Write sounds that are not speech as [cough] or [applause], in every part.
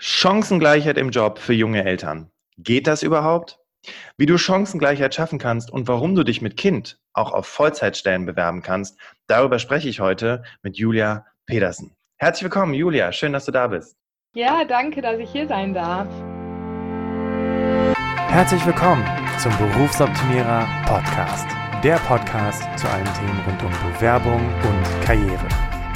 Chancengleichheit im Job für junge Eltern. Geht das überhaupt? Wie du Chancengleichheit schaffen kannst und warum du dich mit Kind auch auf Vollzeitstellen bewerben kannst, darüber spreche ich heute mit Julia Pedersen. Herzlich willkommen, Julia. Schön, dass du da bist. Ja, danke, dass ich hier sein darf. Herzlich willkommen zum Berufsoptimierer Podcast. Der Podcast zu allen Themen rund um Bewerbung und Karriere.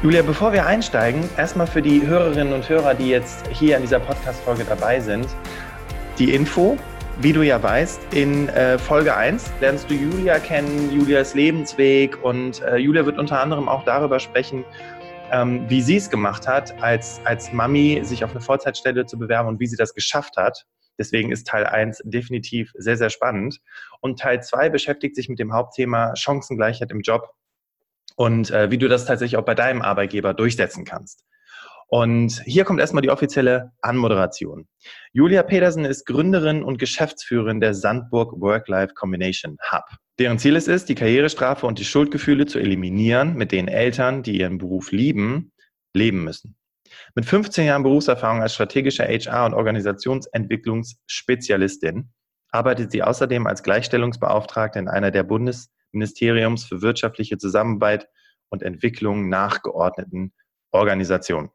Julia, bevor wir einsteigen, erstmal für die Hörerinnen und Hörer, die jetzt hier in dieser Podcast-Folge dabei sind, die Info. Wie du ja weißt, in äh, Folge 1 lernst du Julia kennen, Julias Lebensweg und äh, Julia wird unter anderem auch darüber sprechen, ähm, wie sie es gemacht hat, als, als Mami sich auf eine Vollzeitstelle zu bewerben und wie sie das geschafft hat. Deswegen ist Teil 1 definitiv sehr, sehr spannend. Und Teil 2 beschäftigt sich mit dem Hauptthema Chancengleichheit im Job und äh, wie du das tatsächlich auch bei deinem Arbeitgeber durchsetzen kannst. Und hier kommt erstmal die offizielle Anmoderation. Julia Pedersen ist Gründerin und Geschäftsführerin der Sandburg Work-Life Combination Hub. Deren Ziel es ist, die Karrierestrafe und die Schuldgefühle zu eliminieren, mit denen Eltern, die ihren Beruf lieben, leben müssen. Mit 15 Jahren Berufserfahrung als strategische HR- und Organisationsentwicklungsspezialistin arbeitet sie außerdem als Gleichstellungsbeauftragte in einer der Bundes Ministeriums für wirtschaftliche Zusammenarbeit und Entwicklung nachgeordneten Organisationen.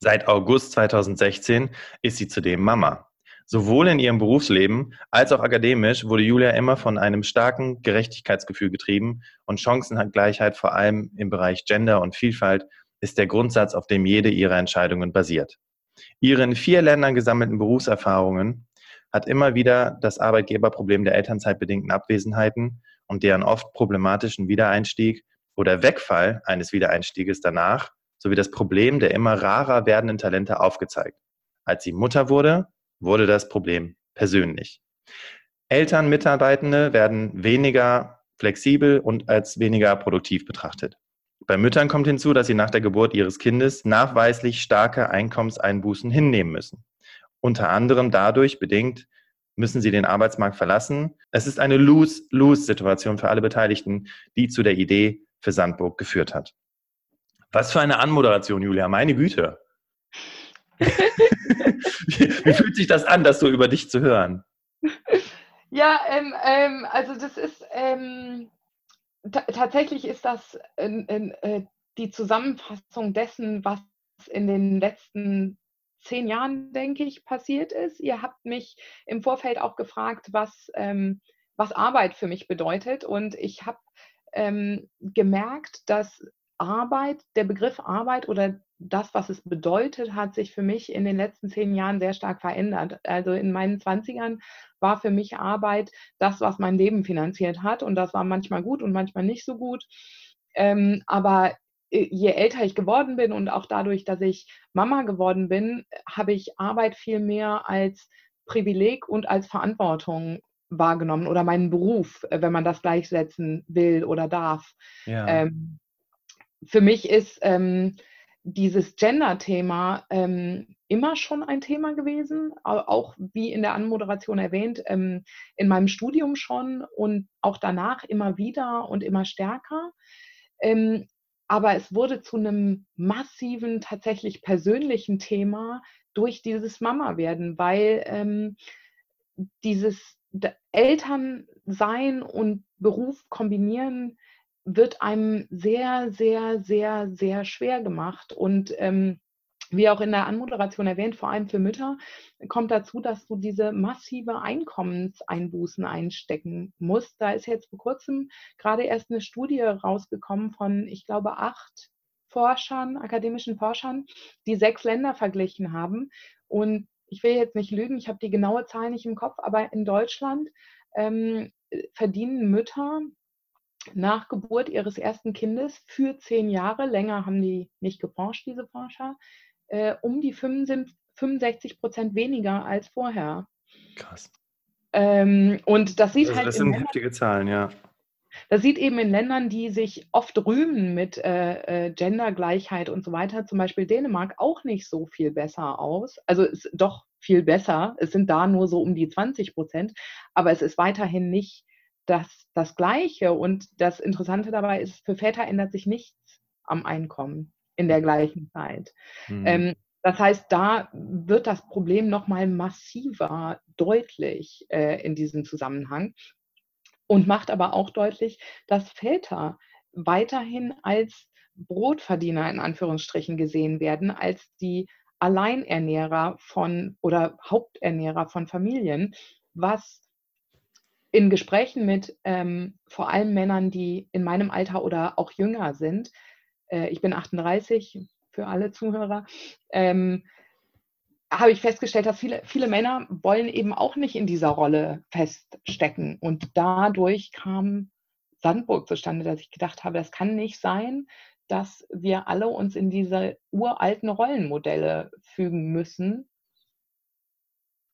Seit August 2016 ist sie zudem Mama. Sowohl in ihrem Berufsleben als auch akademisch wurde Julia immer von einem starken Gerechtigkeitsgefühl getrieben und Chancengleichheit vor allem im Bereich Gender und Vielfalt ist der Grundsatz, auf dem jede ihrer Entscheidungen basiert. Ihre in vier Ländern gesammelten Berufserfahrungen hat immer wieder das Arbeitgeberproblem der elternzeitbedingten Abwesenheiten und deren oft problematischen Wiedereinstieg oder Wegfall eines Wiedereinstieges danach sowie das Problem der immer rarer werdenden Talente aufgezeigt. Als sie Mutter wurde, wurde das Problem persönlich. Eltern, Mitarbeitende werden weniger flexibel und als weniger produktiv betrachtet. Bei Müttern kommt hinzu, dass sie nach der Geburt ihres Kindes nachweislich starke Einkommenseinbußen hinnehmen müssen. Unter anderem dadurch bedingt, müssen sie den Arbeitsmarkt verlassen. Es ist eine Lose-Lose-Situation für alle Beteiligten, die zu der Idee für Sandburg geführt hat. Was für eine Anmoderation, Julia, meine Güte. wie, [laughs] wie, fühlt sich das an, das so über dich zu hören? Ja, ähm, ähm, also das ist ähm, tatsächlich ist das äh, die Zusammenfassung dessen, was in den letzten zehn Jahren, denke ich, passiert ist. Ihr habt mich im Vorfeld auch gefragt, was, ähm, was Arbeit für mich bedeutet. Und ich habe ähm, gemerkt, dass Arbeit, der Begriff Arbeit oder das, was es bedeutet, hat sich für mich in den letzten zehn Jahren sehr stark verändert. Also in meinen 20ern war für mich Arbeit das, was mein Leben finanziert hat. Und das war manchmal gut und manchmal nicht so gut. Ähm, aber je älter ich geworden bin und auch dadurch, dass ich Mama geworden bin, habe ich Arbeit viel mehr als Privileg und als Verantwortung wahrgenommen oder meinen Beruf, äh, wenn man das gleichsetzen will oder darf. Ja. Ähm, für mich ist ähm, dieses Gender-Thema ähm, immer schon ein Thema gewesen, auch wie in der Anmoderation erwähnt, ähm, in meinem Studium schon und auch danach immer wieder und immer stärker. Aber es wurde zu einem massiven, tatsächlich persönlichen Thema durch dieses Mama-Werden, weil ähm, dieses Elternsein und Beruf kombinieren wird einem sehr, sehr, sehr, sehr schwer gemacht. Und ähm, wie auch in der Anmoderation erwähnt, vor allem für Mütter, kommt dazu, dass du diese massive Einkommenseinbußen einstecken musst. Da ist jetzt vor kurzem gerade erst eine Studie rausgekommen von, ich glaube, acht Forschern, akademischen Forschern, die sechs Länder verglichen haben. Und ich will jetzt nicht lügen, ich habe die genaue Zahl nicht im Kopf, aber in Deutschland ähm, verdienen Mütter nach Geburt ihres ersten Kindes für zehn Jahre, länger haben die nicht geforscht, diese Forscher, äh, um die 65 Prozent weniger als vorher. Krass. Ähm, und das sieht also halt. Das sind heftige Zahlen, ja. Das sieht eben in Ländern, die sich oft rühmen mit äh, äh, Gendergleichheit und so weiter, zum Beispiel Dänemark, auch nicht so viel besser aus. Also ist doch viel besser. Es sind da nur so um die 20 Prozent, aber es ist weiterhin nicht das, das Gleiche. Und das Interessante dabei ist, für Väter ändert sich nichts am Einkommen in der gleichen Zeit. Mhm. Ähm, das heißt, da wird das Problem nochmal massiver deutlich äh, in diesem Zusammenhang und macht aber auch deutlich, dass Väter weiterhin als Brotverdiener in Anführungsstrichen gesehen werden, als die Alleinernährer von oder Haupternährer von Familien, was in Gesprächen mit ähm, vor allem Männern, die in meinem Alter oder auch jünger sind, äh, ich bin 38 für alle Zuhörer, ähm, habe ich festgestellt, dass viele, viele Männer wollen eben auch nicht in dieser Rolle feststecken. Und dadurch kam Sandburg zustande, dass ich gedacht habe, das kann nicht sein, dass wir alle uns in diese uralten Rollenmodelle fügen müssen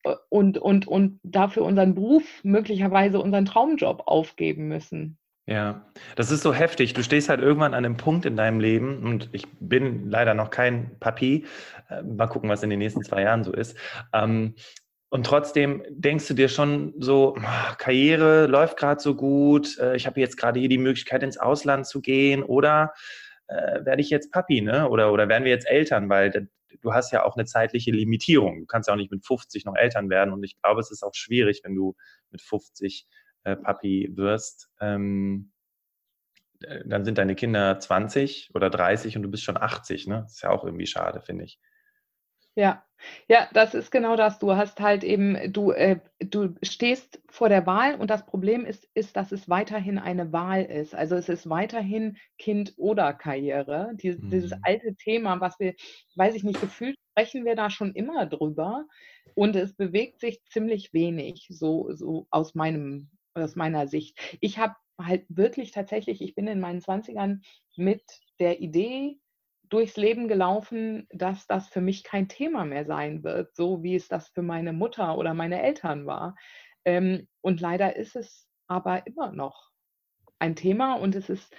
äh, und, und, und dafür unseren Beruf, möglicherweise unseren Traumjob aufgeben müssen. Ja, das ist so heftig. Du stehst halt irgendwann an einem Punkt in deinem Leben und ich bin leider noch kein Papi. Äh, mal gucken, was in den nächsten zwei Jahren so ist. Ähm, und trotzdem denkst du dir schon so, ah, Karriere läuft gerade so gut, äh, ich habe jetzt gerade hier die Möglichkeit, ins Ausland zu gehen oder äh, werde ich jetzt Papi, ne? Oder, oder werden wir jetzt Eltern, weil du hast ja auch eine zeitliche Limitierung. Du kannst ja auch nicht mit 50 noch Eltern werden und ich glaube, es ist auch schwierig, wenn du mit 50 äh, Papi wirst, ähm, äh, dann sind deine Kinder 20 oder 30 und du bist schon 80. Ne? Das ist ja auch irgendwie schade, finde ich. Ja, ja, das ist genau das. Du hast halt eben, du, äh, du stehst vor der Wahl und das Problem ist, ist, dass es weiterhin eine Wahl ist. Also es ist weiterhin Kind oder Karriere. Die, mhm. Dieses alte Thema, was wir, weiß ich nicht, gefühlt sprechen wir da schon immer drüber und es bewegt sich ziemlich wenig, so, so aus meinem aus meiner Sicht. Ich habe halt wirklich tatsächlich, ich bin in meinen 20ern mit der Idee durchs Leben gelaufen, dass das für mich kein Thema mehr sein wird, so wie es das für meine Mutter oder meine Eltern war. Ähm, und leider ist es aber immer noch ein Thema und es ist,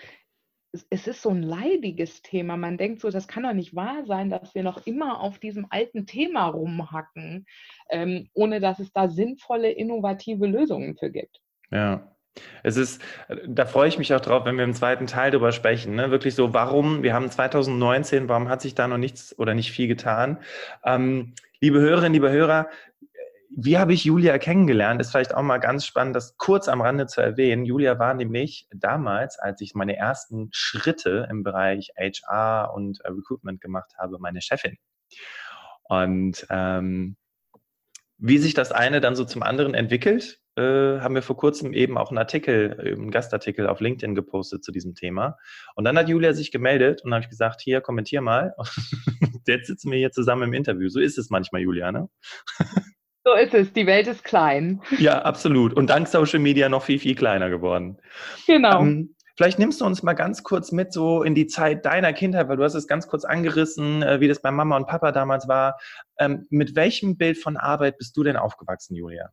es ist so ein leidiges Thema. Man denkt so, das kann doch nicht wahr sein, dass wir noch immer auf diesem alten Thema rumhacken, ähm, ohne dass es da sinnvolle, innovative Lösungen für gibt. Ja. Es ist, da freue ich mich auch drauf, wenn wir im zweiten Teil darüber sprechen. Ne? Wirklich so, warum, wir haben 2019, warum hat sich da noch nichts oder nicht viel getan? Ähm, liebe Hörerinnen, liebe Hörer, wie habe ich Julia kennengelernt? Ist vielleicht auch mal ganz spannend, das kurz am Rande zu erwähnen. Julia war nämlich damals, als ich meine ersten Schritte im Bereich HR und Recruitment gemacht habe, meine Chefin. Und ähm, wie sich das eine dann so zum anderen entwickelt, äh, haben wir vor kurzem eben auch einen Artikel, äh, einen Gastartikel auf LinkedIn gepostet zu diesem Thema. Und dann hat Julia sich gemeldet und habe ich gesagt, hier, kommentier mal. [laughs] Jetzt sitzen wir hier zusammen im Interview. So ist es manchmal, Julia, ne? [laughs] So ist es, die Welt ist klein. Ja, absolut. Und dank Social Media noch viel, viel kleiner geworden. Genau. Ähm, Vielleicht nimmst du uns mal ganz kurz mit so in die Zeit deiner Kindheit, weil du hast es ganz kurz angerissen, äh, wie das bei Mama und Papa damals war. Ähm, mit welchem Bild von Arbeit bist du denn aufgewachsen, Julia?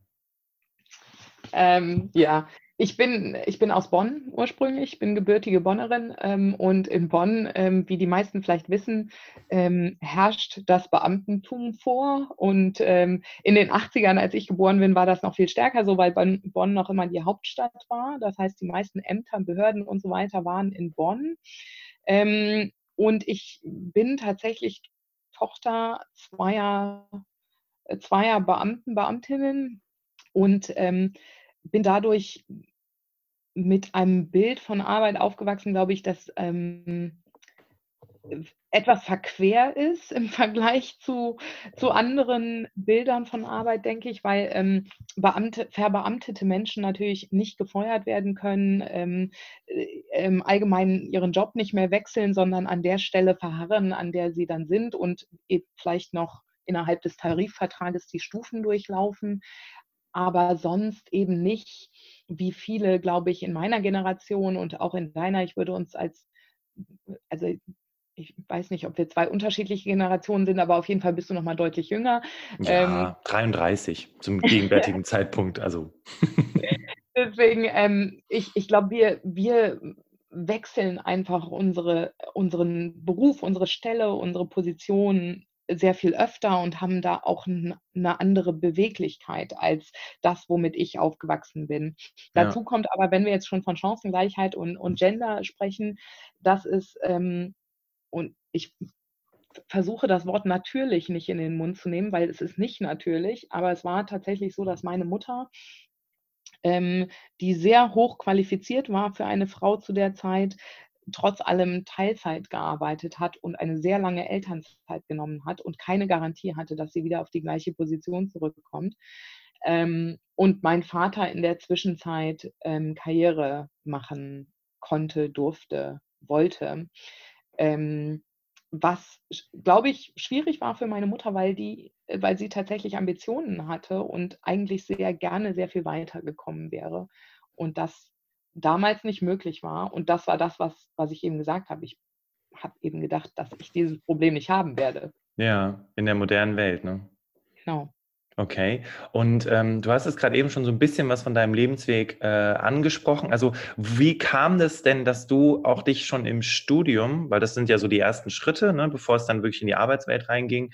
Ähm, ja, ich bin, ich bin aus Bonn ursprünglich, bin gebürtige Bonnerin ähm, und in Bonn, ähm, wie die meisten vielleicht wissen, ähm, herrscht das Beamtentum vor. Und ähm, in den 80ern, als ich geboren bin, war das noch viel stärker so, weil Bonn noch immer die Hauptstadt war. Das heißt, die meisten Ämter, Behörden und so weiter waren in Bonn. Ähm, und ich bin tatsächlich Tochter zweier, zweier Beamten, Beamtinnen und ähm, bin dadurch mit einem Bild von Arbeit aufgewachsen, glaube ich, das ähm, etwas verquer ist im [laughs] Vergleich zu, zu anderen Bildern von Arbeit, denke ich, weil ähm, Beamte, verbeamtete Menschen natürlich nicht gefeuert werden können, ähm, äh, allgemein ihren Job nicht mehr wechseln, sondern an der Stelle verharren, an der sie dann sind und eben vielleicht noch innerhalb des Tarifvertrages die Stufen durchlaufen aber sonst eben nicht, wie viele, glaube ich, in meiner Generation und auch in deiner, ich würde uns als, also ich weiß nicht, ob wir zwei unterschiedliche Generationen sind, aber auf jeden Fall bist du noch mal deutlich jünger. Ja, ähm, 33 zum [laughs] gegenwärtigen Zeitpunkt. Also. [laughs] Deswegen, ähm, ich, ich glaube, wir, wir wechseln einfach unsere, unseren Beruf, unsere Stelle, unsere Position sehr viel öfter und haben da auch eine andere Beweglichkeit als das, womit ich aufgewachsen bin. Ja. Dazu kommt aber, wenn wir jetzt schon von Chancengleichheit und, und Gender sprechen, das ist, ähm, und ich versuche das Wort natürlich nicht in den Mund zu nehmen, weil es ist nicht natürlich, aber es war tatsächlich so, dass meine Mutter ähm, die sehr hoch qualifiziert war für eine Frau zu der Zeit, trotz allem Teilzeit gearbeitet hat und eine sehr lange Elternzeit genommen hat und keine Garantie hatte, dass sie wieder auf die gleiche Position zurückkommt. Ähm, und mein Vater in der Zwischenzeit ähm, Karriere machen konnte, durfte, wollte. Ähm, was, glaube ich, schwierig war für meine Mutter, weil, die, weil sie tatsächlich Ambitionen hatte und eigentlich sehr gerne sehr viel weiter gekommen wäre. Und das damals nicht möglich war. Und das war das, was, was ich eben gesagt habe. Ich habe eben gedacht, dass ich dieses Problem nicht haben werde. Ja, in der modernen Welt, ne? Genau. Okay. Und ähm, du hast es gerade eben schon so ein bisschen was von deinem Lebensweg äh, angesprochen. Also wie kam das denn, dass du auch dich schon im Studium, weil das sind ja so die ersten Schritte, ne, bevor es dann wirklich in die Arbeitswelt reinging,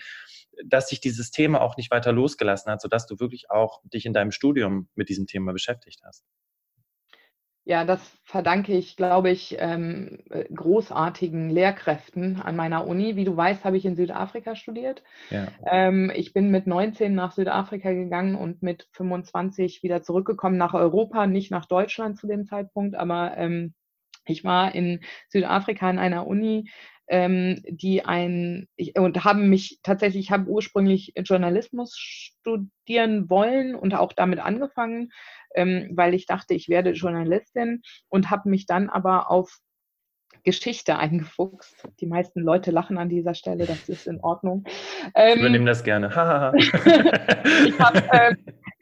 dass sich dieses Thema auch nicht weiter losgelassen hat, sodass du wirklich auch dich in deinem Studium mit diesem Thema beschäftigt hast? Ja, das verdanke ich, glaube ich, ähm, äh, großartigen Lehrkräften an meiner Uni. Wie du weißt, habe ich in Südafrika studiert. Ja. Ähm, ich bin mit 19 nach Südafrika gegangen und mit 25 wieder zurückgekommen nach Europa, nicht nach Deutschland zu dem Zeitpunkt, aber ähm, ich war in Südafrika an einer Uni, ähm, die ein ich, und haben mich tatsächlich, ich habe ursprünglich Journalismus studieren wollen und auch damit angefangen, ähm, weil ich dachte, ich werde Journalistin und habe mich dann aber auf Geschichte eingefuchst. Die meisten Leute lachen an dieser Stelle, das [laughs] ist in Ordnung. Ähm, ich übernehme das gerne. [laughs] ich habe äh,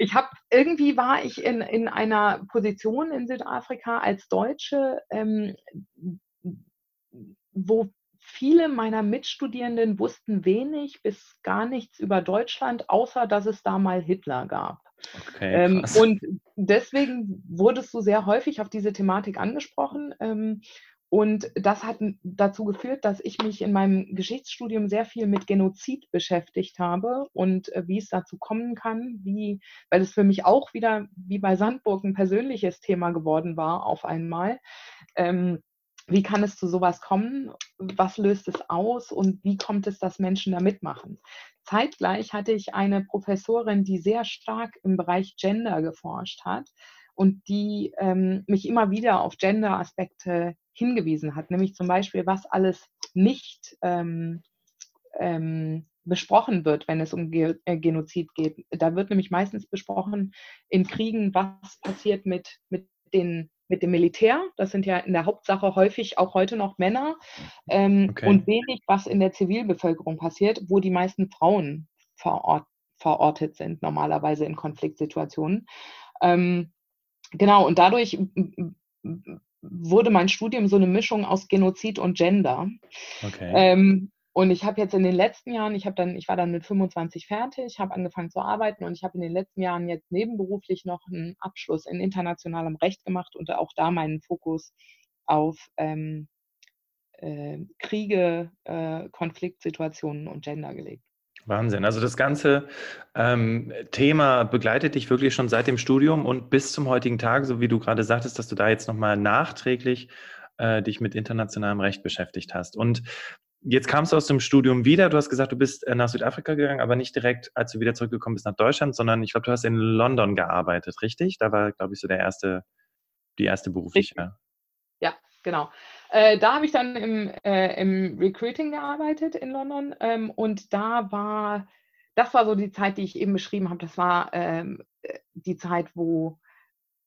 [laughs] hab, irgendwie war ich in, in einer Position in Südafrika als Deutsche, ähm, wo viele meiner Mitstudierenden wussten wenig bis gar nichts über Deutschland, außer dass es da mal Hitler gab. Okay, ähm, und deswegen wurdest du sehr häufig auf diese Thematik angesprochen. Ähm, und das hat dazu geführt, dass ich mich in meinem Geschichtsstudium sehr viel mit Genozid beschäftigt habe und äh, wie es dazu kommen kann, wie, weil es für mich auch wieder wie bei Sandburg ein persönliches Thema geworden war auf einmal. Ähm, wie kann es zu sowas kommen? Was löst es aus und wie kommt es, dass Menschen da mitmachen? Zeitgleich hatte ich eine Professorin, die sehr stark im Bereich Gender geforscht hat und die ähm, mich immer wieder auf Gender-Aspekte hingewiesen hat, nämlich zum Beispiel, was alles nicht ähm, ähm, besprochen wird, wenn es um Ge äh, Genozid geht. Da wird nämlich meistens besprochen in Kriegen, was passiert mit, mit den mit dem Militär. Das sind ja in der Hauptsache häufig auch heute noch Männer ähm, okay. und wenig, was in der Zivilbevölkerung passiert, wo die meisten Frauen verort, verortet sind, normalerweise in Konfliktsituationen. Ähm, genau, und dadurch wurde mein Studium so eine Mischung aus Genozid und Gender. Okay. Ähm, und ich habe jetzt in den letzten Jahren, ich habe dann, ich war dann mit 25 fertig, habe angefangen zu arbeiten und ich habe in den letzten Jahren jetzt nebenberuflich noch einen Abschluss in internationalem Recht gemacht und auch da meinen Fokus auf ähm, äh, Kriege, äh, Konfliktsituationen und Gender gelegt. Wahnsinn. Also das ganze ähm, Thema begleitet dich wirklich schon seit dem Studium und bis zum heutigen Tag, so wie du gerade sagtest, dass du da jetzt nochmal nachträglich äh, dich mit internationalem Recht beschäftigt hast. Und Jetzt kamst du aus dem Studium wieder. Du hast gesagt, du bist äh, nach Südafrika gegangen, aber nicht direkt, als du wieder zurückgekommen bist nach Deutschland, sondern ich glaube, du hast in London gearbeitet, richtig? Da war, glaube ich, so der erste, die erste berufliche. Ja, genau. Äh, da habe ich dann im, äh, im, Recruiting gearbeitet in London ähm, und da war, das war so die Zeit, die ich eben beschrieben habe. Das war ähm, äh, die Zeit, wo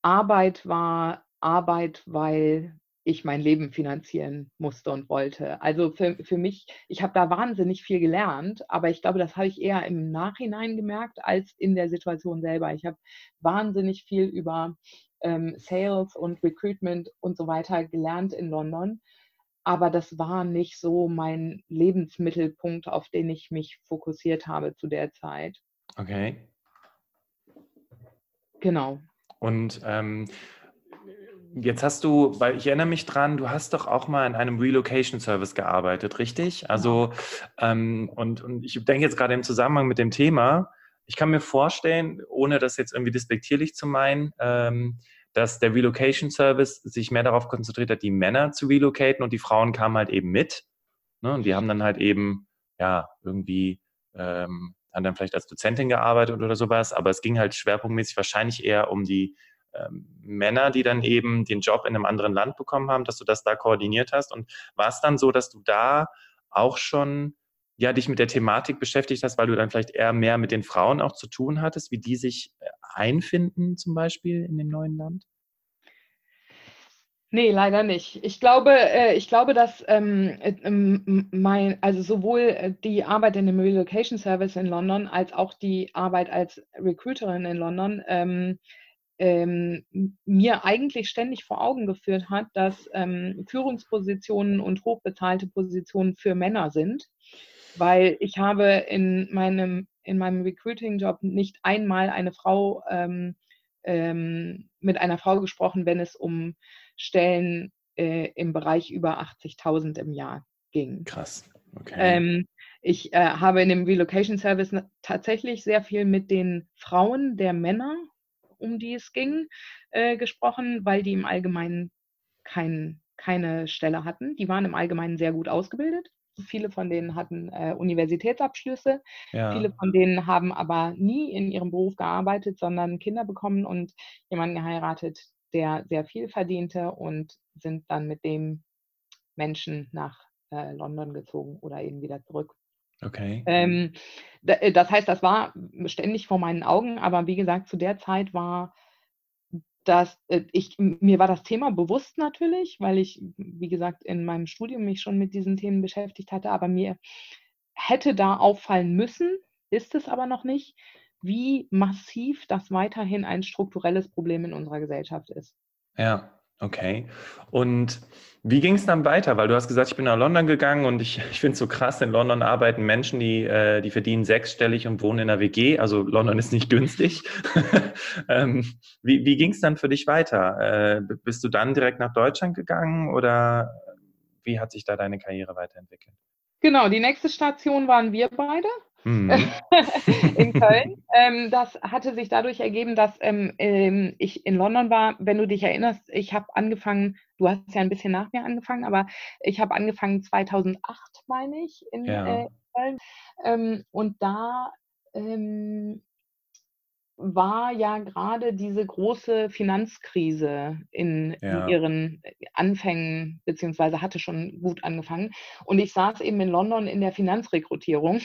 Arbeit war Arbeit, weil ich mein Leben finanzieren musste und wollte. Also für, für mich, ich habe da wahnsinnig viel gelernt, aber ich glaube, das habe ich eher im Nachhinein gemerkt als in der Situation selber. Ich habe wahnsinnig viel über ähm, Sales und Recruitment und so weiter gelernt in London. aber das war nicht so mein Lebensmittelpunkt, auf den ich mich fokussiert habe zu der Zeit. Okay. Genau. Und ähm, jetzt hast du, weil ich erinnere mich dran, du hast doch auch mal in einem Relocation Service gearbeitet, richtig? Also, ähm, und, und ich denke jetzt gerade im Zusammenhang mit dem Thema, ich kann mir vorstellen, ohne das jetzt irgendwie despektierlich zu meinen, ähm, dass der Relocation Service sich mehr darauf konzentriert hat, die Männer zu relocaten und die Frauen kamen halt eben mit. Ne? Und die haben dann halt eben, ja, irgendwie, ähm, haben dann vielleicht als Dozentin gearbeitet oder sowas, aber es ging halt schwerpunktmäßig wahrscheinlich eher um die ähm, Männer, die dann eben den Job in einem anderen Land bekommen haben, dass du das da koordiniert hast. Und war es dann so, dass du da auch schon ja, dich mit der Thematik beschäftigt hast, weil du dann vielleicht eher mehr mit den Frauen auch zu tun hattest, wie die sich äh, einfinden zum Beispiel in dem neuen Land? Nee, leider nicht. Ich glaube, äh, ich glaube, dass ähm, ähm mein, also sowohl äh, die Arbeit in dem Relocation Service in London als auch die Arbeit als Recruiterin in London ähm, ähm, mir eigentlich ständig vor Augen geführt hat, dass ähm, Führungspositionen und hochbezahlte Positionen für Männer sind weil ich habe in meinem, in meinem Recruiting-Job nicht einmal eine Frau ähm, ähm, mit einer Frau gesprochen, wenn es um Stellen äh, im Bereich über 80.000 im Jahr ging. Krass. Okay. Ähm, ich äh, habe in dem Relocation Service tatsächlich sehr viel mit den Frauen der Männer, um die es ging, äh, gesprochen, weil die im Allgemeinen kein, keine Stelle hatten. Die waren im Allgemeinen sehr gut ausgebildet. Viele von denen hatten äh, Universitätsabschlüsse. Ja. Viele von denen haben aber nie in ihrem Beruf gearbeitet, sondern Kinder bekommen und jemanden geheiratet, der sehr viel verdiente und sind dann mit dem Menschen nach äh, London gezogen oder eben wieder zurück. Okay. Ähm, äh, das heißt, das war ständig vor meinen Augen, aber wie gesagt, zu der Zeit war dass äh, ich, mir war das Thema bewusst natürlich, weil ich, wie gesagt, in meinem Studium mich schon mit diesen Themen beschäftigt hatte, aber mir hätte da auffallen müssen, ist es aber noch nicht, wie massiv das weiterhin ein strukturelles Problem in unserer Gesellschaft ist. Ja, Okay. Und wie ging es dann weiter? Weil du hast gesagt, ich bin nach London gegangen und ich, ich finde es so krass, in London arbeiten Menschen, die, äh, die verdienen sechsstellig und wohnen in einer WG. Also London ist nicht günstig. [laughs] ähm, wie wie ging es dann für dich weiter? Äh, bist du dann direkt nach Deutschland gegangen oder wie hat sich da deine Karriere weiterentwickelt? Genau, die nächste Station waren wir beide mhm. [laughs] in Köln. Ähm, das hatte sich dadurch ergeben, dass ähm, ähm, ich in London war. Wenn du dich erinnerst, ich habe angefangen, du hast ja ein bisschen nach mir angefangen, aber ich habe angefangen 2008, meine ich, in ja. äh, Köln. Ähm, und da ähm, war ja gerade diese große Finanzkrise in, ja. in, ihren Anfängen, beziehungsweise hatte schon gut angefangen. Und ich saß eben in London in der Finanzrekrutierung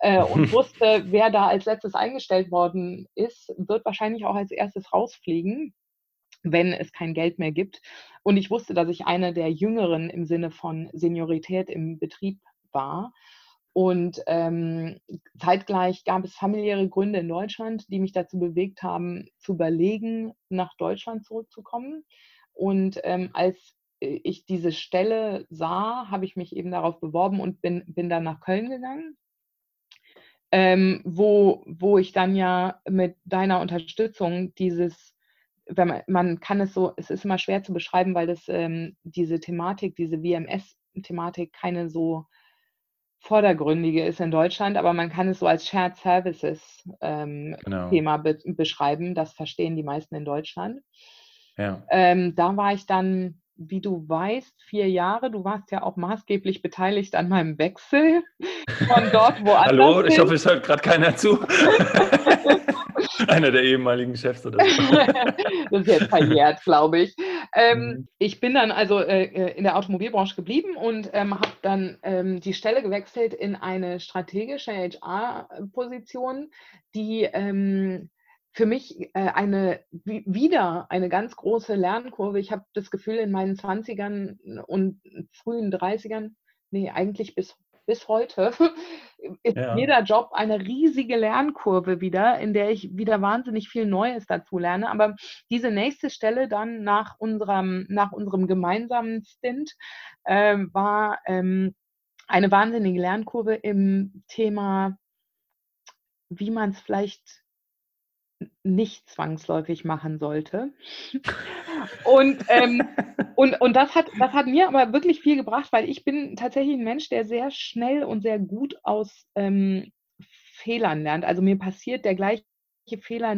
äh, und [laughs] wusste, wer da als letztes eingestellt worden ist, wird wahrscheinlich auch als erstes rausfliegen wenn es kein Geld mehr gibt. Und ich wusste, dass ich eine der Jüngeren im Sinne von Seniorität im Betrieb war. Und ähm, zeitgleich gab es familiäre Gründe in Deutschland, die mich dazu bewegt haben, zu überlegen, nach Deutschland zurückzukommen. Und ähm, als äh, ich diese Stelle sah, habe ich mich eben darauf beworben und bin, bin dann nach Köln gegangen, ähm, wo, wo ich dann ja mit deiner Unterstützung dieses, wenn man, man kann es so, es ist immer schwer zu beschreiben, weil das ähm, diese Thematik, diese WMS-Thematik keine so vordergründige ist in Deutschland, aber man kann es so als Shared Services ähm, genau. Thema be beschreiben. Das verstehen die meisten in Deutschland. Ja. Ähm, da war ich dann, wie du weißt, vier Jahre. Du warst ja auch maßgeblich beteiligt an meinem Wechsel von dort, wo [laughs] Hallo, ich hoffe, es hört gerade keiner zu. [laughs] Einer der ehemaligen Chefs oder so. [laughs] das ist jetzt verjährt, glaube ich. Ähm, mhm. Ich bin dann also äh, äh in der Automobilbranche geblieben und ähm, habe dann ähm, die Stelle gewechselt in eine strategische HR-Position, die ähm, für mich äh, eine wieder eine ganz große Lernkurve. Ich habe das Gefühl, in meinen 20ern und frühen 30ern, nee, eigentlich bis bis heute [laughs] ist ja. jeder Job eine riesige Lernkurve wieder, in der ich wieder wahnsinnig viel Neues dazu lerne. Aber diese nächste Stelle dann nach unserem, nach unserem gemeinsamen Stint äh, war ähm, eine wahnsinnige Lernkurve im Thema, wie man es vielleicht nicht zwangsläufig machen sollte. [laughs] und, ähm, und, und das, hat, das hat mir aber wirklich viel gebracht, weil ich bin tatsächlich ein Mensch, der sehr schnell und sehr gut aus ähm, Fehlern lernt. Also mir passiert der gleiche Fehler,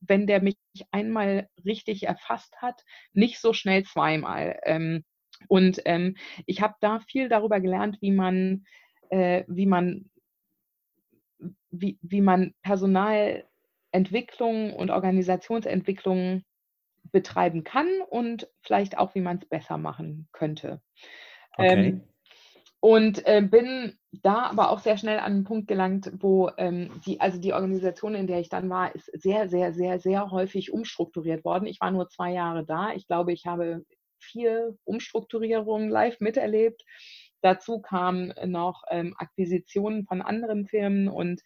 wenn der mich einmal richtig erfasst hat, nicht so schnell zweimal. Ähm, und ähm, ich habe da viel darüber gelernt, wie man, äh, wie man, wie, wie man Personal Entwicklung und Organisationsentwicklung betreiben kann und vielleicht auch, wie man es besser machen könnte. Okay. Ähm, und äh, bin da aber auch sehr schnell an einen Punkt gelangt, wo ähm, die, also die Organisation, in der ich dann war, ist sehr, sehr, sehr, sehr häufig umstrukturiert worden. Ich war nur zwei Jahre da. Ich glaube, ich habe vier Umstrukturierungen live miterlebt. Dazu kamen noch ähm, Akquisitionen von anderen Firmen und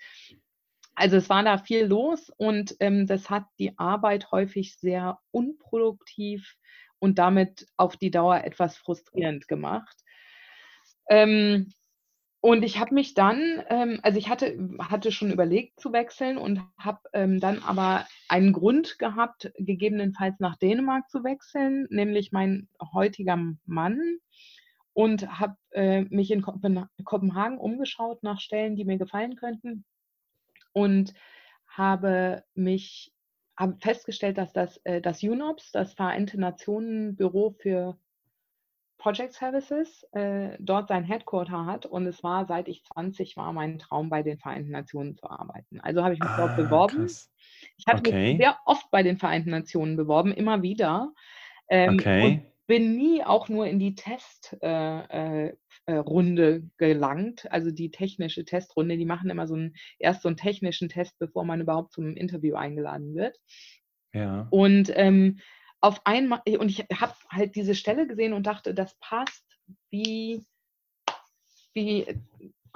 also es war da viel los und ähm, das hat die Arbeit häufig sehr unproduktiv und damit auf die Dauer etwas frustrierend gemacht. Ähm, und ich habe mich dann, ähm, also ich hatte, hatte schon überlegt zu wechseln und habe ähm, dann aber einen Grund gehabt, gegebenenfalls nach Dänemark zu wechseln, nämlich mein heutiger Mann. Und habe äh, mich in Kopenhagen umgeschaut nach Stellen, die mir gefallen könnten und habe mich habe festgestellt, dass das, äh, das UNOPS, das Vereinte Nationen Büro für Project Services, äh, dort sein Headquarter hat und es war, seit ich 20 war, mein Traum, bei den Vereinten Nationen zu arbeiten. Also habe ich mich ah, dort beworben. Krass. Ich hatte okay. mich sehr oft bei den Vereinten Nationen beworben, immer wieder. Ähm, okay bin nie auch nur in die Testrunde äh, äh, gelangt, also die technische Testrunde. Die machen immer so einen, erst so einen technischen Test, bevor man überhaupt zum Interview eingeladen wird. Ja. Und ähm, auf einmal, und ich habe halt diese Stelle gesehen und dachte, das passt wie, wie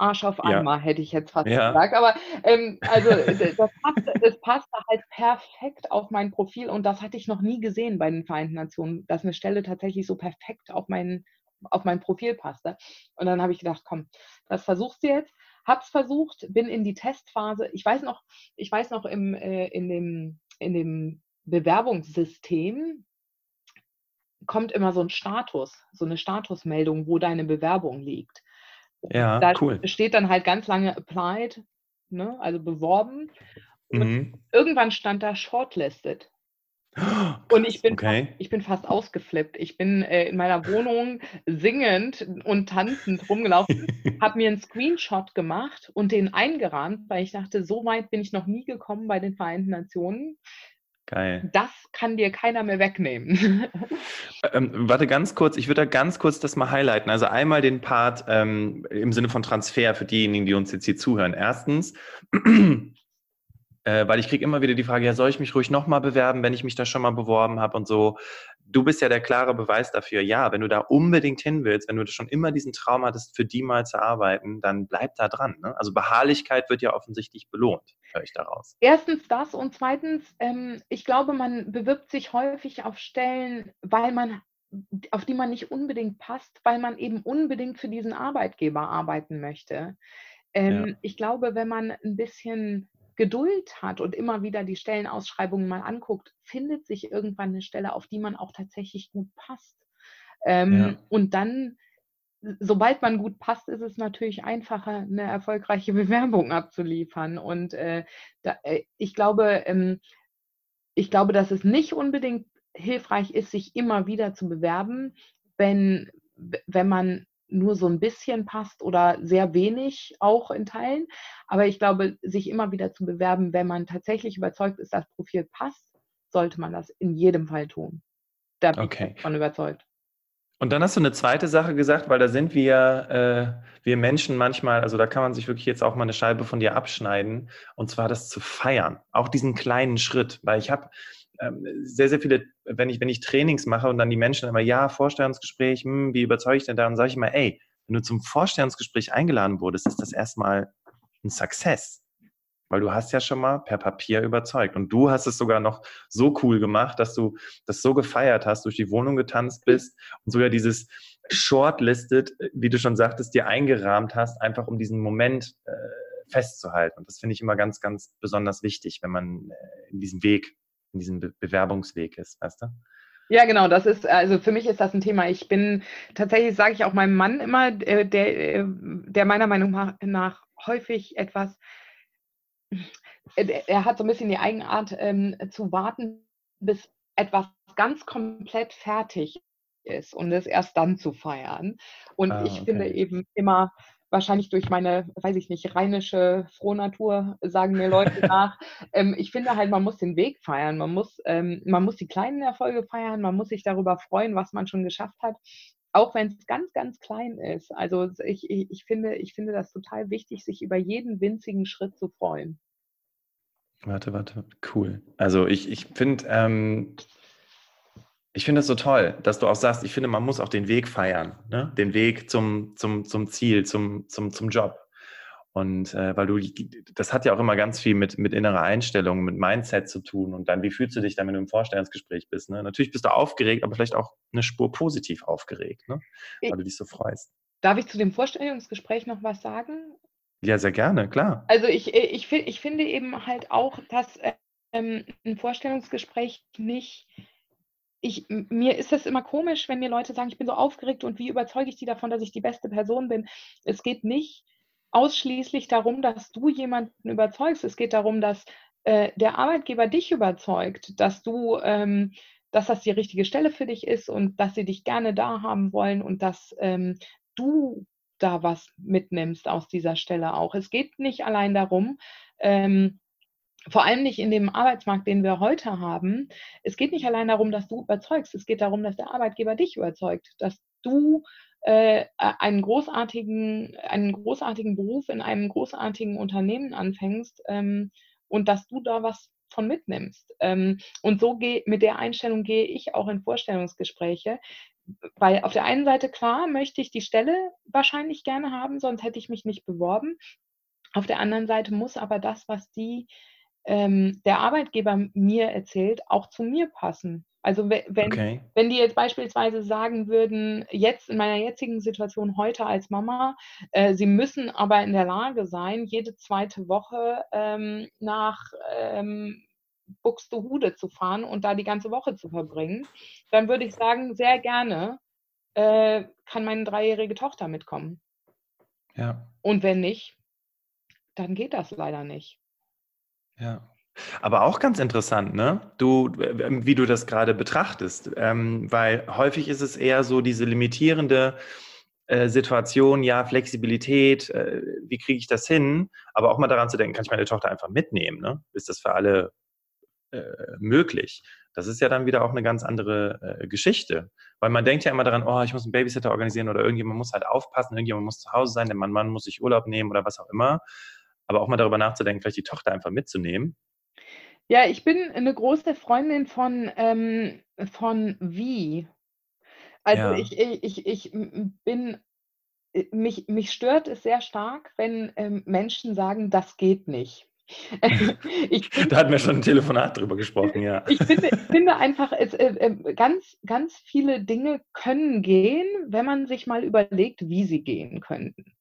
Arsch auf einmal, ja. hätte ich jetzt fast ja. gesagt. Aber ähm, also das passte, das passte halt perfekt auf mein Profil und das hatte ich noch nie gesehen bei den Vereinten Nationen, dass eine Stelle tatsächlich so perfekt auf mein, auf mein Profil passte. Und dann habe ich gedacht, komm, das versuchst du jetzt. Hab's versucht, bin in die Testphase. Ich weiß noch, ich weiß noch im, äh, in, dem, in dem Bewerbungssystem kommt immer so ein Status, so eine Statusmeldung, wo deine Bewerbung liegt. Ja, da cool. steht dann halt ganz lange applied, ne, also beworben. Und mhm. irgendwann stand da shortlisted. [gasps] Und ich bin, okay. fast, ich bin fast ausgeflippt. Ich bin äh, in meiner Wohnung singend und tanzend rumgelaufen, [laughs] habe mir einen Screenshot gemacht und den eingerahmt, weil ich dachte, so weit bin ich noch nie gekommen bei den Vereinten Nationen. Geil. Das kann dir keiner mehr wegnehmen. [laughs] Ähm, warte ganz kurz, ich würde da ganz kurz das mal highlighten. Also einmal den Part ähm, im Sinne von Transfer für diejenigen, die uns jetzt hier zuhören. Erstens, äh, weil ich kriege immer wieder die Frage, ja, soll ich mich ruhig nochmal bewerben, wenn ich mich da schon mal beworben habe und so. Du bist ja der klare Beweis dafür, ja, wenn du da unbedingt hin willst, wenn du schon immer diesen Traum hattest, für die mal zu arbeiten, dann bleib da dran. Ne? Also Beharrlichkeit wird ja offensichtlich belohnt, höre ich daraus. Erstens das und zweitens, ähm, ich glaube, man bewirbt sich häufig auf Stellen, weil man auf die man nicht unbedingt passt, weil man eben unbedingt für diesen Arbeitgeber arbeiten möchte. Ähm, ja. Ich glaube, wenn man ein bisschen Geduld hat und immer wieder die Stellenausschreibungen mal anguckt, findet sich irgendwann eine Stelle, auf die man auch tatsächlich gut passt. Ähm, ja. Und dann, sobald man gut passt, ist es natürlich einfacher, eine erfolgreiche [laughs] Bewerbung abzuliefern. Und äh, da, äh, ich glaube, ähm, ich glaube, dass es nicht unbedingt hilfreich ist, sich immer wieder zu bewerben, wenn, wenn man nur so ein bisschen passt oder sehr wenig auch in Teilen. Aber ich glaube, sich immer wieder zu bewerben, wenn man tatsächlich überzeugt ist, das Profil passt, sollte man das in jedem Fall tun. Da bin okay. ich davon überzeugt. Und dann hast du eine zweite Sache gesagt, weil da sind wir, äh, wir Menschen manchmal, also da kann man sich wirklich jetzt auch mal eine Scheibe von dir abschneiden, und zwar das zu feiern, auch diesen kleinen Schritt, weil ich habe sehr, sehr viele, wenn ich, wenn ich Trainings mache und dann die Menschen immer, ja, Vorstellungsgespräch, hm, wie überzeuge ich denn da? Und sage ich immer, ey, wenn du zum Vorstellungsgespräch eingeladen wurdest, ist das erstmal ein Success. Weil du hast ja schon mal per Papier überzeugt. Und du hast es sogar noch so cool gemacht, dass du das so gefeiert hast, durch die Wohnung getanzt bist und sogar dieses Shortlisted, wie du schon sagtest, dir eingerahmt hast, einfach um diesen Moment äh, festzuhalten. Und das finde ich immer ganz, ganz besonders wichtig, wenn man äh, in diesem Weg, in diesem Be Bewerbungsweg ist, weißt du? Ja, genau, das ist, also für mich ist das ein Thema. Ich bin tatsächlich, sage ich auch meinem Mann immer, äh, der, äh, der meiner Meinung nach häufig etwas, er hat so ein bisschen die Eigenart ähm, zu warten, bis etwas ganz komplett fertig ist und es erst dann zu feiern. Und ah, ich okay. finde eben immer, wahrscheinlich durch meine, weiß ich nicht, rheinische Frohnatur sagen mir Leute [laughs] nach. ähm, ich finde halt, man muss den Weg feiern, man muss, ähm, man muss die kleinen Erfolge feiern, man muss sich darüber freuen, was man schon geschafft hat, auch wenn es ganz, ganz klein ist. Also ich, ich, ich, finde, ich finde das total wichtig, sich über jeden winzigen Schritt zu freuen. Warte, warte, cool. Also ich, ich finde, ähm, ich finde es so toll, dass du auch sagst, ich finde, man muss auch den Weg feiern, ne? den Weg zum, zum, zum Ziel, zum, zum, zum Job. Und äh, weil du, das hat ja auch immer ganz viel mit, mit innerer Einstellung, mit Mindset zu tun. Und dann, wie fühlst du dich dann, wenn du im Vorstellungsgespräch bist? Ne? Natürlich bist du aufgeregt, aber vielleicht auch eine Spur positiv aufgeregt, ne? weil du dich so freust. Darf ich zu dem Vorstellungsgespräch noch was sagen? Ja, sehr gerne, klar. Also ich, ich, ich finde eben halt auch, dass ähm, ein Vorstellungsgespräch nicht ich, mir ist das immer komisch, wenn mir Leute sagen, ich bin so aufgeregt und wie überzeuge ich die davon, dass ich die beste Person bin. Es geht nicht ausschließlich darum, dass du jemanden überzeugst. Es geht darum, dass äh, der Arbeitgeber dich überzeugt, dass du, ähm, dass das die richtige Stelle für dich ist und dass sie dich gerne da haben wollen und dass ähm, du da was mitnimmst aus dieser Stelle auch. Es geht nicht allein darum, ähm, vor allem nicht in dem Arbeitsmarkt, den wir heute haben. Es geht nicht allein darum, dass du überzeugst. Es geht darum, dass der Arbeitgeber dich überzeugt, dass du äh, einen, großartigen, einen großartigen Beruf in einem großartigen Unternehmen anfängst ähm, und dass du da was von mitnimmst. Ähm, und so geh, mit der Einstellung gehe ich auch in Vorstellungsgespräche. Weil auf der einen Seite, klar, möchte ich die Stelle wahrscheinlich gerne haben, sonst hätte ich mich nicht beworben. Auf der anderen Seite muss aber das, was die ähm, der Arbeitgeber mir erzählt, auch zu mir passen. Also wenn, okay. wenn die jetzt beispielsweise sagen würden, jetzt in meiner jetzigen Situation heute als Mama, äh, sie müssen aber in der Lage sein, jede zweite Woche ähm, nach ähm, Buxtehude zu fahren und da die ganze Woche zu verbringen, dann würde ich sagen, sehr gerne äh, kann meine dreijährige Tochter mitkommen. Ja. Und wenn nicht, dann geht das leider nicht. Ja. Aber auch ganz interessant, ne? Du, wie du das gerade betrachtest, ähm, weil häufig ist es eher so diese limitierende äh, Situation, ja, Flexibilität, äh, wie kriege ich das hin? Aber auch mal daran zu denken, kann ich meine Tochter einfach mitnehmen? Ne? Ist das für alle äh, möglich? Das ist ja dann wieder auch eine ganz andere äh, Geschichte. Weil man denkt ja immer daran, oh, ich muss einen Babysitter organisieren oder irgendjemand muss halt aufpassen, irgendjemand muss zu Hause sein, der Mann, Mann muss sich Urlaub nehmen oder was auch immer aber auch mal darüber nachzudenken, vielleicht die Tochter einfach mitzunehmen. Ja, ich bin eine große Freundin von, ähm, von wie. Also ja. ich, ich, ich bin, äh, mich, mich stört es sehr stark, wenn ähm, Menschen sagen, das geht nicht. [laughs] [laughs] Find, da hatten wir schon ein Telefonat drüber gesprochen, ja. Ich finde, ich finde einfach, es, äh, äh, ganz, ganz viele Dinge können gehen, wenn man sich mal überlegt, wie sie gehen könnten.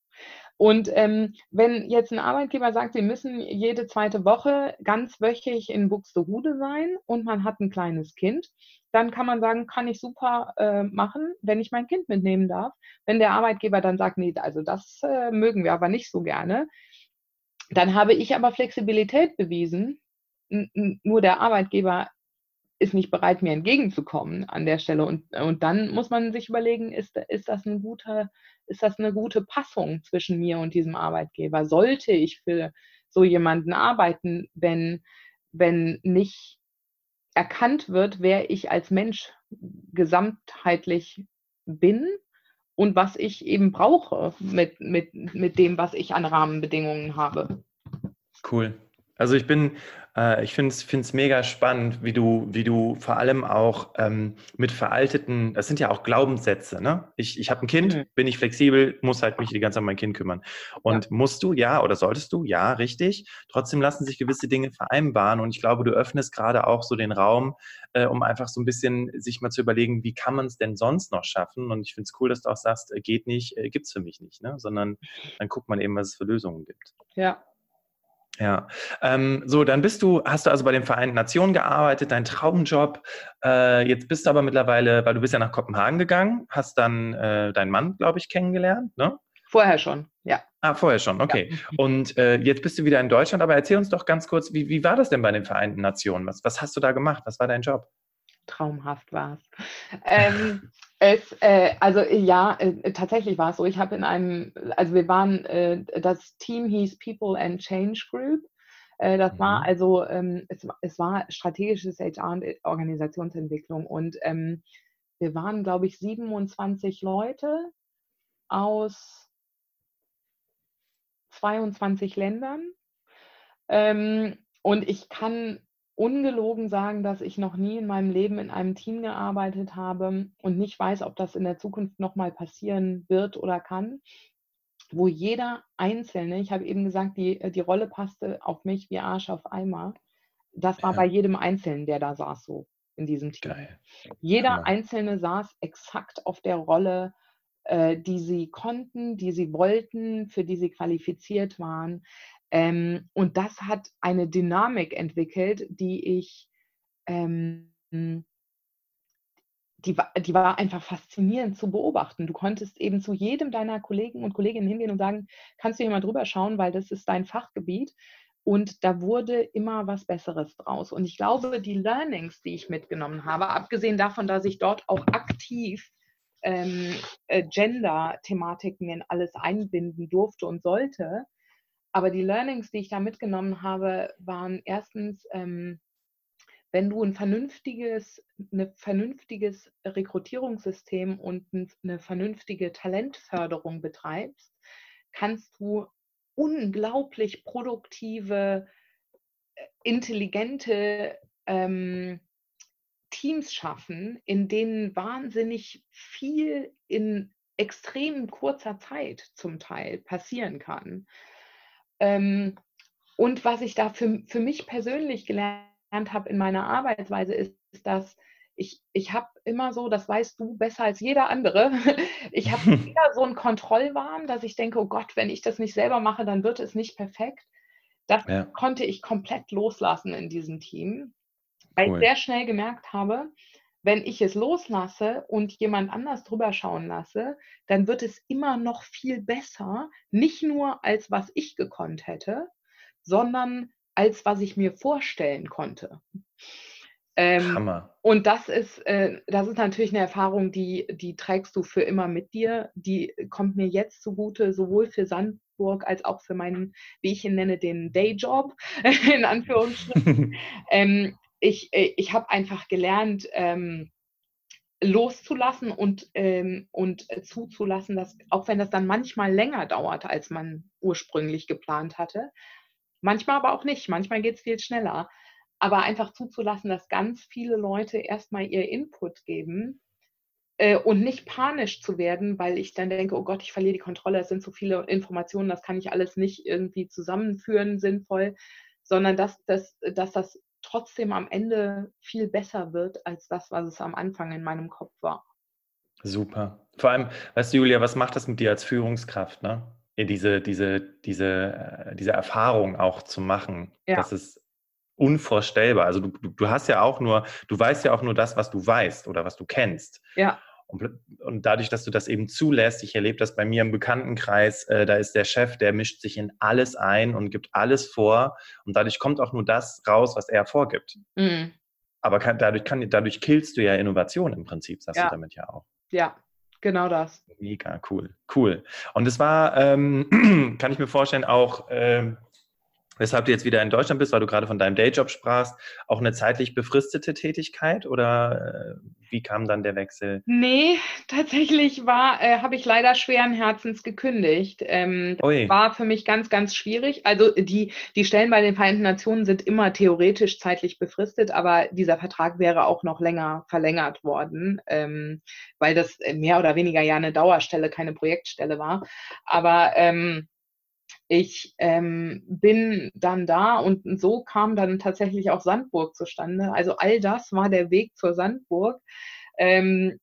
Und ähm, wenn jetzt ein Arbeitgeber sagt, Sie müssen jede zweite Woche ganzwöchig in Buxtehude sein und man hat ein kleines Kind, dann kann man sagen, kann ich super äh, machen, wenn ich mein Kind mitnehmen darf. Wenn der Arbeitgeber dann sagt, nee, also das äh, mögen wir aber nicht so gerne, dann habe ich aber Flexibilität bewiesen. N nur der Arbeitgeber ist nicht bereit, mir entgegenzukommen an der Stelle. Und, und dann muss man sich überlegen, ist, ist, das eine gute, ist das eine gute Passung zwischen mir und diesem Arbeitgeber? Sollte ich für so jemanden arbeiten, wenn, wenn nicht erkannt wird, wer ich als Mensch gesamtheitlich bin und was ich eben brauche mit, mit, mit dem, was ich an Rahmenbedingungen habe. Cool. Also ich bin, äh, ich finde es mega spannend, wie du, wie du vor allem auch ähm, mit veralteten, das sind ja auch Glaubenssätze, ne? Ich, ich habe ein Kind, mhm. bin ich flexibel, muss halt mich die ganze Zeit um mein Kind kümmern. Und ja. musst du, ja, oder solltest du, ja, richtig. Trotzdem lassen sich gewisse Dinge vereinbaren und ich glaube, du öffnest gerade auch so den Raum, äh, um einfach so ein bisschen sich mal zu überlegen, wie kann man es denn sonst noch schaffen? Und ich finde es cool, dass du auch sagst, äh, geht nicht, äh, gibt es für mich nicht, ne? Sondern dann guckt man eben, was es für Lösungen gibt. Ja, ja, ähm, so, dann bist du, hast du also bei den Vereinten Nationen gearbeitet, dein Traumjob. Äh, jetzt bist du aber mittlerweile, weil du bist ja nach Kopenhagen gegangen, hast dann äh, deinen Mann, glaube ich, kennengelernt, ne? Vorher schon, ja. Ah, vorher schon, okay. Ja. Und äh, jetzt bist du wieder in Deutschland, aber erzähl uns doch ganz kurz, wie, wie war das denn bei den Vereinten Nationen? Was, was hast du da gemacht? Was war dein Job? Traumhaft war es. Ähm, es, äh, also ja, äh, tatsächlich war es so. Ich habe in einem, also wir waren, äh, das Team hieß People and Change Group. Äh, das mhm. war also, ähm, es, es, war strategisches HR und Organisationsentwicklung und ähm, wir waren, glaube ich, 27 Leute aus 22 Ländern. Ähm, und ich kann ungelogen sagen, dass ich noch nie in meinem Leben in einem Team gearbeitet habe und nicht weiß, ob das in der Zukunft nochmal passieren wird oder kann, wo jeder Einzelne, ich habe eben gesagt, die, die Rolle passte auf mich wie Arsch auf Eimer. Das war ja. bei jedem Einzelnen, der da saß, so in diesem Team. Geil. Jeder ja. Einzelne saß exakt auf der Rolle, äh, die sie konnten, die sie wollten, für die sie qualifiziert waren. Ähm, und das hat eine Dynamik entwickelt, die ich, ähm, die, die war einfach faszinierend zu beobachten. Du konntest eben zu jedem deiner Kollegen und Kolleginnen hingehen und sagen, kannst du hier mal drüber schauen, weil das ist dein Fachgebiet. Und da wurde immer was Besseres draus. Und ich glaube, die Learnings, die ich mitgenommen habe, abgesehen davon, dass ich dort auch aktiv ähm, äh, Gender-Thematiken in alles einbinden durfte und sollte, aber die Learnings, die ich da mitgenommen habe, waren erstens, ähm, wenn du ein vernünftiges, ein vernünftiges Rekrutierungssystem und eine vernünftige Talentförderung betreibst, kannst du unglaublich produktive, äh, intelligente ähm, Teams schaffen, in denen wahnsinnig viel in extrem kurzer Zeit zum Teil passieren kann. Ähm, und was ich da für, für mich persönlich gelernt habe in meiner Arbeitsweise ist, dass ich, ich habe immer so, das weißt du besser als jeder andere, [laughs] ich habe [laughs] wieder so einen Kontrollwahn, dass ich denke, oh Gott, wenn ich das nicht selber mache, dann wird es nicht perfekt. Das ja. konnte ich komplett loslassen in diesem Team, weil cool. ich sehr schnell gemerkt habe, wenn ich es loslasse und jemand anders drüber schauen lasse, dann wird es immer noch viel besser, nicht nur als was ich gekonnt hätte, sondern als was ich mir vorstellen konnte. Ähm, Hammer. Und das ist, äh, das ist natürlich eine Erfahrung, die, die trägst du für immer mit dir. Die kommt mir jetzt zugute, sowohl für Sandburg als auch für meinen, wie ich ihn nenne, den Dayjob, [laughs] in Anführungsstrichen. [laughs] ähm, ich, äh, ich habe einfach gelernt, ähm, loszulassen und, ähm, und äh, zuzulassen, dass auch wenn das dann manchmal länger dauert, als man ursprünglich geplant hatte, manchmal aber auch nicht, manchmal geht es viel schneller, aber einfach zuzulassen, dass ganz viele Leute erstmal ihr Input geben äh, und nicht panisch zu werden, weil ich dann denke, oh Gott, ich verliere die Kontrolle, es sind so viele Informationen, das kann ich alles nicht irgendwie zusammenführen sinnvoll, sondern dass, dass, dass das trotzdem am Ende viel besser wird als das, was es am Anfang in meinem Kopf war. Super. Vor allem, weißt du, Julia, was macht das mit dir als Führungskraft, ne? Diese, diese, diese, äh, diese Erfahrung auch zu machen. Ja. Das ist unvorstellbar. Also du, du hast ja auch nur, du weißt ja auch nur das, was du weißt oder was du kennst. Ja. Und, und, dadurch, dass du das eben zulässt, ich erlebe das bei mir im Bekanntenkreis, äh, da ist der Chef, der mischt sich in alles ein und gibt alles vor. Und dadurch kommt auch nur das raus, was er vorgibt. Mhm. Aber kann, dadurch, kann, dadurch killst du ja Innovation im Prinzip, sagst ja. du damit ja auch. Ja, genau das. Mega cool, cool. Und es war, ähm, [clears throat] kann ich mir vorstellen, auch ähm, weshalb du jetzt wieder in Deutschland bist, weil du gerade von deinem Dayjob sprachst, auch eine zeitlich befristete Tätigkeit oder äh, wie kam dann der Wechsel? Nee, tatsächlich war, äh, habe ich leider schweren Herzens gekündigt. Ähm, war für mich ganz, ganz schwierig. Also die, die Stellen bei den Vereinten Nationen sind immer theoretisch zeitlich befristet, aber dieser Vertrag wäre auch noch länger verlängert worden, ähm, weil das mehr oder weniger ja eine Dauerstelle, keine Projektstelle war. Aber ähm, ich ähm, bin dann da und so kam dann tatsächlich auch Sandburg zustande. Also all das war der Weg zur Sandburg. Ähm,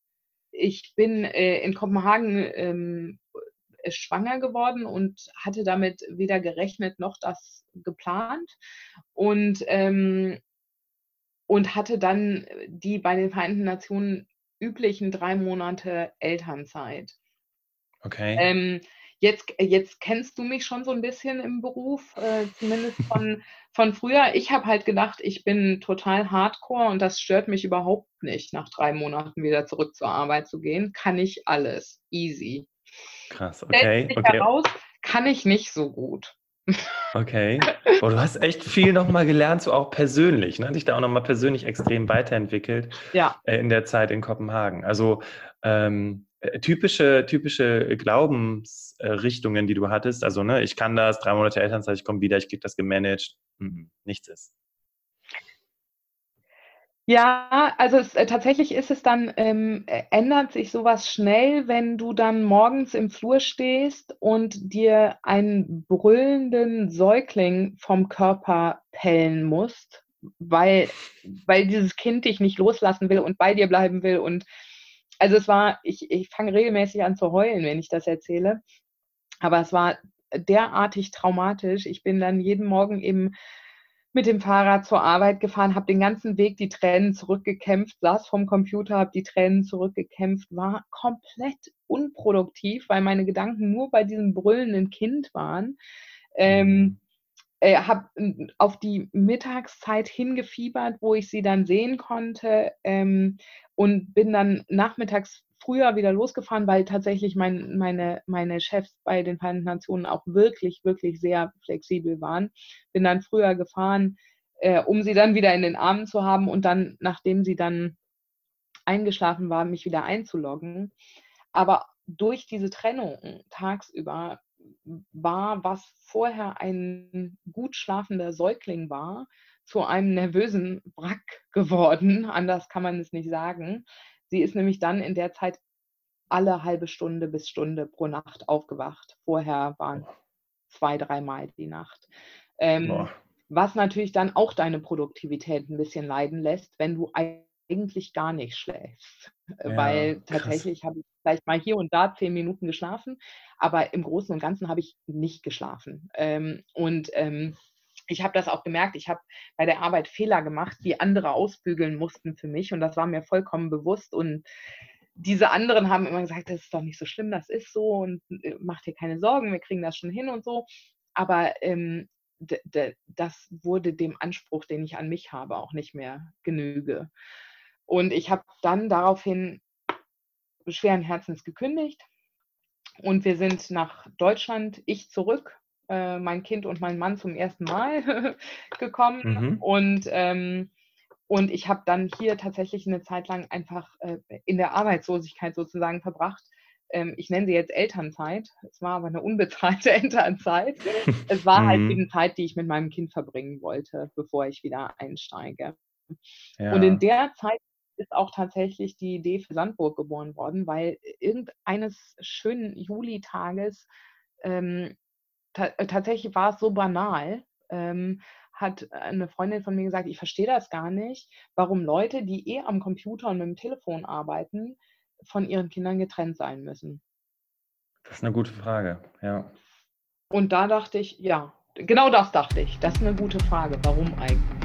ich bin äh, in Kopenhagen ähm, schwanger geworden und hatte damit weder gerechnet noch das geplant. Und, ähm, und hatte dann die bei den Vereinten Nationen üblichen drei Monate Elternzeit. Okay. Ähm, Jetzt, jetzt kennst du mich schon so ein bisschen im Beruf, äh, zumindest [laughs] von, von früher. Ich habe halt gedacht, ich bin total hardcore und das stört mich überhaupt nicht, nach drei Monaten wieder zurück zur Arbeit zu gehen. Kann ich alles. Easy. Krass, okay. Stellt okay. heraus, kann ich nicht so gut. Okay. [laughs] Oh, du hast echt viel nochmal gelernt, so auch persönlich, ne? dich da auch nochmal persönlich extrem weiterentwickelt ja. Äh, in der Zeit in Kopenhagen. Also ähm, äh, typische, typische Glaubensrichtungen, die du hattest, also ne, ich kann das, drei Monate Elternzeit, ich komme wieder, ich kriege das gemanagt, mhm, nichts ist. Ja, also es, äh, tatsächlich ist es dann, ähm, ändert sich sowas schnell, wenn du dann morgens im Flur stehst und dir einen brüllenden Säugling vom Körper pellen musst, weil, weil dieses Kind dich nicht loslassen will und bei dir bleiben will und also es war, ich, ich fange regelmäßig an zu heulen, wenn ich das erzähle. Aber es war derartig traumatisch. Ich bin dann jeden Morgen eben mit dem Fahrrad zur Arbeit gefahren, habe den ganzen Weg die Tränen zurückgekämpft, saß vom Computer, habe die Tränen zurückgekämpft, war komplett unproduktiv, weil meine Gedanken nur bei diesem brüllenden Kind waren. Ähm, mhm. äh, habe auf die Mittagszeit hingefiebert, wo ich sie dann sehen konnte ähm, und bin dann nachmittags früher wieder losgefahren, weil tatsächlich mein, meine, meine Chefs bei den Vereinten Nationen auch wirklich, wirklich sehr flexibel waren. Bin dann früher gefahren, äh, um sie dann wieder in den Armen zu haben und dann, nachdem sie dann eingeschlafen war, mich wieder einzuloggen. Aber durch diese Trennung tagsüber war, was vorher ein gut schlafender Säugling war, zu einem nervösen Wrack geworden. [laughs] Anders kann man es nicht sagen. Sie ist nämlich dann in der Zeit alle halbe Stunde bis Stunde pro Nacht aufgewacht. Vorher waren zwei, dreimal die Nacht. Ähm, was natürlich dann auch deine Produktivität ein bisschen leiden lässt, wenn du eigentlich gar nicht schläfst. Ja, Weil tatsächlich habe ich vielleicht mal hier und da zehn Minuten geschlafen, aber im Großen und Ganzen habe ich nicht geschlafen. Ähm, und ähm, ich habe das auch gemerkt, ich habe bei der Arbeit Fehler gemacht, die andere ausbügeln mussten für mich und das war mir vollkommen bewusst und diese anderen haben immer gesagt, das ist doch nicht so schlimm, das ist so und äh, mach dir keine Sorgen, wir kriegen das schon hin und so. Aber ähm, das wurde dem Anspruch, den ich an mich habe, auch nicht mehr genüge. Und ich habe dann daraufhin schweren Herzens gekündigt und wir sind nach Deutschland, ich zurück äh, mein Kind und mein Mann zum ersten Mal [laughs] gekommen. Mhm. Und, ähm, und ich habe dann hier tatsächlich eine Zeit lang einfach äh, in der Arbeitslosigkeit sozusagen verbracht. Ähm, ich nenne sie jetzt Elternzeit. Es war aber eine unbezahlte [laughs] Elternzeit. Es war halt mhm. die Zeit, die ich mit meinem Kind verbringen wollte, bevor ich wieder einsteige. Ja. Und in der Zeit ist auch tatsächlich die Idee für Sandburg geboren worden, weil irgendeines schönen Julitages ähm, äh, tatsächlich war es so banal, ähm, hat eine Freundin von mir gesagt, ich verstehe das gar nicht, warum Leute, die eh am Computer und mit dem Telefon arbeiten, von ihren Kindern getrennt sein müssen. Das ist eine gute Frage, ja. Und da dachte ich, ja, genau das dachte ich. Das ist eine gute Frage. Warum eigentlich?